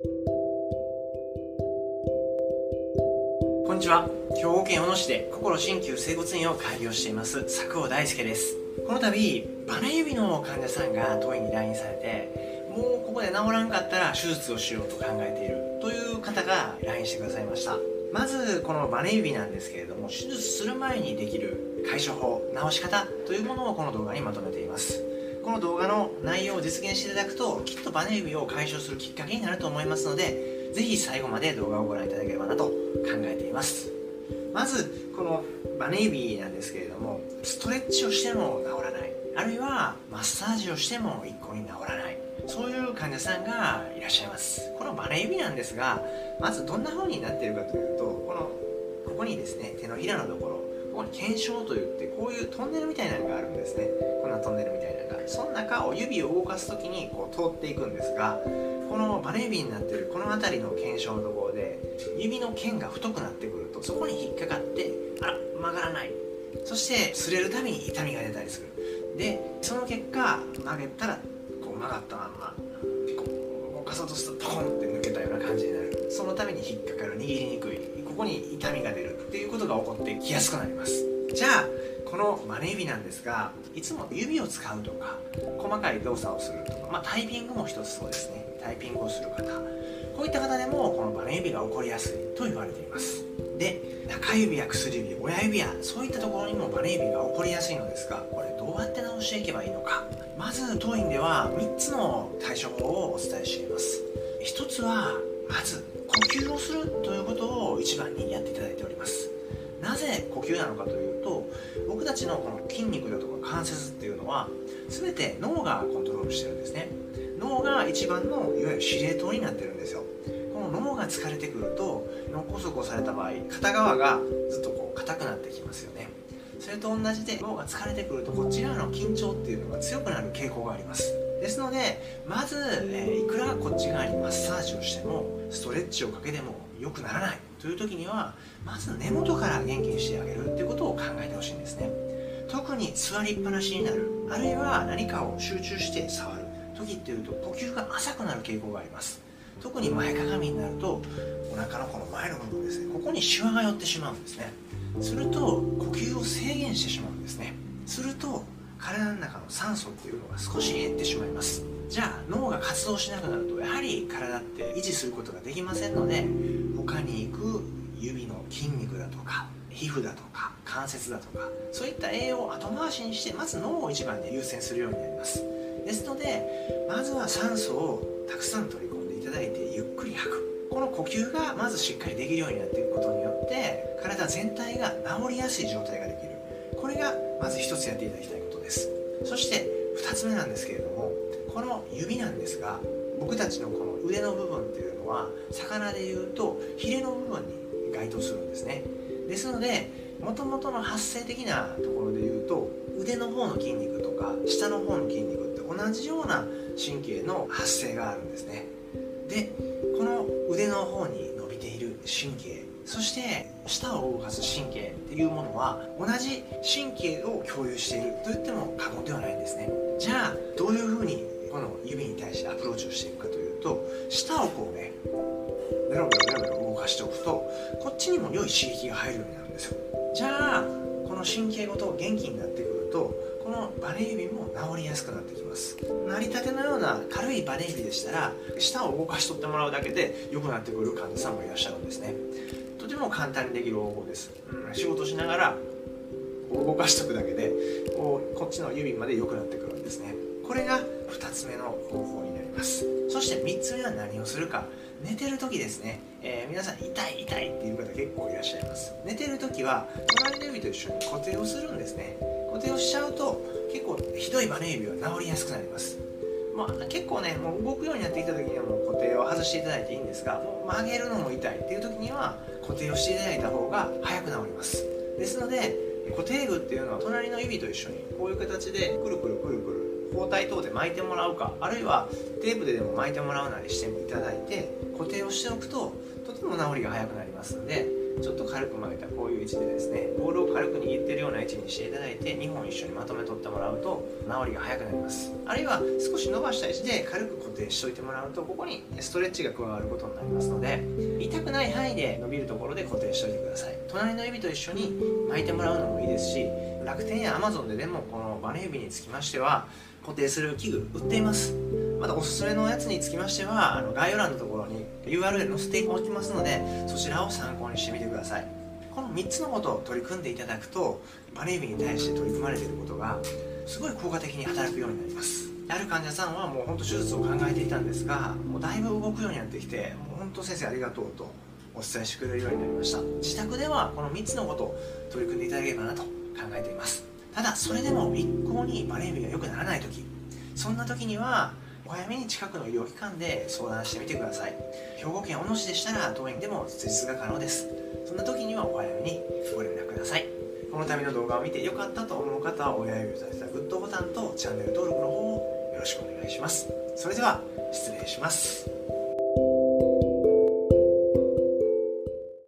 こんにちは。兵庫県小野市で心鍼灸整骨院を開業しています。佐久尾大輔です。この度バネ指の患者さんが当院に来院されてもうここで治らんかったら手術をしようと考えている。という方が来院してくださいました。まずこのバネ指なんですけれども手術する前にできる解消法治し方というものをこの動画にまとめています。この動画の内容を実現していただくときっとバネ指を解消するきっかけになると思いますのでぜひ最後まで動画をご覧いただければなと考えています。まずこのバネ指なんですけれどもストレッチをしても治らない。あるいはマッサージをしても一向に治らない。そういう患者さんがいらっしゃいます。このバネ指なんですがまずどんな風になっているかというとこのここにですね手のひらのところここに腱鞘といってこういうトンネルみたいなのがあるんですね。こんなトンネルみたいなのが。その中を指を動かす時にこう通っていくんですがこのバネ指になってるこの辺りの腱鞘のところで指の腱が太くなってくるとそこに引っかかってあら曲がらない。そして擦れるたびに痛みが出たりする。でその結果曲げたらこう曲がったまんまこう動かそうとするとポコンって抜けたような感じになる。そのために引っかかる握りにくい。こに痛みが出るっていうことが起こってきやすくなります。じゃあこのマネ指なんですがいつも指を使うとか細かい動作をするとか、まあ、タイピングも一つそうですね。タイピングをする方。こういった方でもこのバネ指が起こりやすいと言われています。で中指や薬指親指やそういったところにもバネ指が起こりやすいのですがこれどうやって直していけばいいのか。まず当院では3つの対処法をお伝えしています。1つはまず呼吸をするということを一番にやっていただいております。なぜ呼吸なのかというと僕たちのこの筋肉だとか関節っていうのは全て脳がコントロールしてるんですね。脳が一番のいわゆる司令塔になってるんですよ。この脳が疲れてくると脳梗塞をされた場合片側がずっとこう硬くなってきますよね。それと同じで脳が疲れてくるとこち側の緊張っていうのが強くなる傾向があります。ですのでまず、えー、いくらこっち側にマッサージをしてもストレッチをかけても良くならない。という時にはまず根元から元気にしてあげるっていうことを考えてほしいんですね。特に座りっぱなしになる。あるいは何かを集中して触る。時っていうと呼吸が浅くなる傾向があります。特に前かがみになるとお腹のこの前の部分ですね。ここにシワが寄ってしまうんですね。すると呼吸を制限してしまうんですね。すると体の中の酸素っていうのが少し減ってしまいます。じゃあ脳が活動しなくなるとやはり体って維持することができませんので他に行く指の筋肉だとか皮膚だとか関節だとかそういった栄養を後回しにしてまず脳を一番で優先するようになります。ですのでまずは酸素をたくさん取り込んでいただいてゆっくり吐く。この呼吸がまずしっかりできるようになっていくことによって体全体が治りやすい状態ができる。これがまず一つやっていただきたい。です。そして2つ目なんですけれどもこの指なんですが僕たちのこの腕の部分っていうのは魚でいうとヒレの部分に該当するんですね。ですのでもともとの発生的なところでいうと腕の方の筋肉とか下の方の筋肉って同じような神経の発生があるんですね。でこの腕の方に伸びている神経そして舌を動かす神経っていうものは同じ神経を共有していると言っても過言ではないんですね。じゃあどういうふうにこの指に対してアプローチをしていくかというと舌をこうねベロベロベロベロ動かしておくとこっちにも良い刺激が入るようになるんですよ。じゃあこの神経ごと元気になってくるとこのバネ指も治りやすくなってきます。成り立てのような軽いバネ指でしたら舌を動かしとってもらうだけで良くなってくる患者さんもいらっしゃるんですね。とても簡単にできる方法です、うん、仕事しながら動かしとくだけでこうこっちの指まで良くなってくるんですね。これが2つ目の方法になります。そして3つ目は何をするか。寝てる時ですね、えー、皆さん痛い痛いっていう方結構いらっしゃいます。寝てる時は隣の指と一緒に固定をするんですね。固定をしちゃうと結構ひどいバネ指は治りやすくなります。まあ、結構ねもう動くようになってきた時にはもう固定を外していただいていいんですがもう曲げるのも痛いっていう時には固定をしていただいた方が早く治ります。ですので固定具っていうのは隣の指と一緒にこういう形でくるくるくるくる包帯等で巻いてもらうかあるいはテープででも巻いてもらうなりしていただいて固定をしておくととても治りが早くなりますのでちょっと軽く曲げたこういう位置でですねボールを軽く握ってるような位置にしていただいて2本一緒にまとめ取ってもらうと治りが早くなります。あるいは少し伸ばした位置で軽く固定しておいてもらうとここにストレッチが加わることになりますので痛くない範囲で伸びるところで固定しておいてください。隣の指と一緒に巻いてもらうのもいいですし楽天や Amazon ででもこのバネ指につきましては固定する器具売っています。またおすすめのやつにつきましてはあの概要欄のところに URL 載せておきますのでそちらを参考にしてみてください。この3つのことを取り組んでいただくとバネ指に対して取り組まれていることがすごい効果的に働くようになります。ある患者さんはもう本当手術を考えていたんですがもうだいぶ動くようになってきてもう本当先生ありがとうとお伝えしてくれるようになりました。自宅ではこの3つのことを取り組んでいただければなと考えています。ただそれでも一向にバネ指が良くならない時そんな時にはお早めに近くの医療機関で相談してみてください。兵庫県小野市でしたら当院でも施術が可能です。そんな時にはお早めにご連絡ください。この度の動画を見て良かったと思う方は親指を立てたグッドボタンとチャンネル登録の方をよろしくお願いします。それでは失礼します。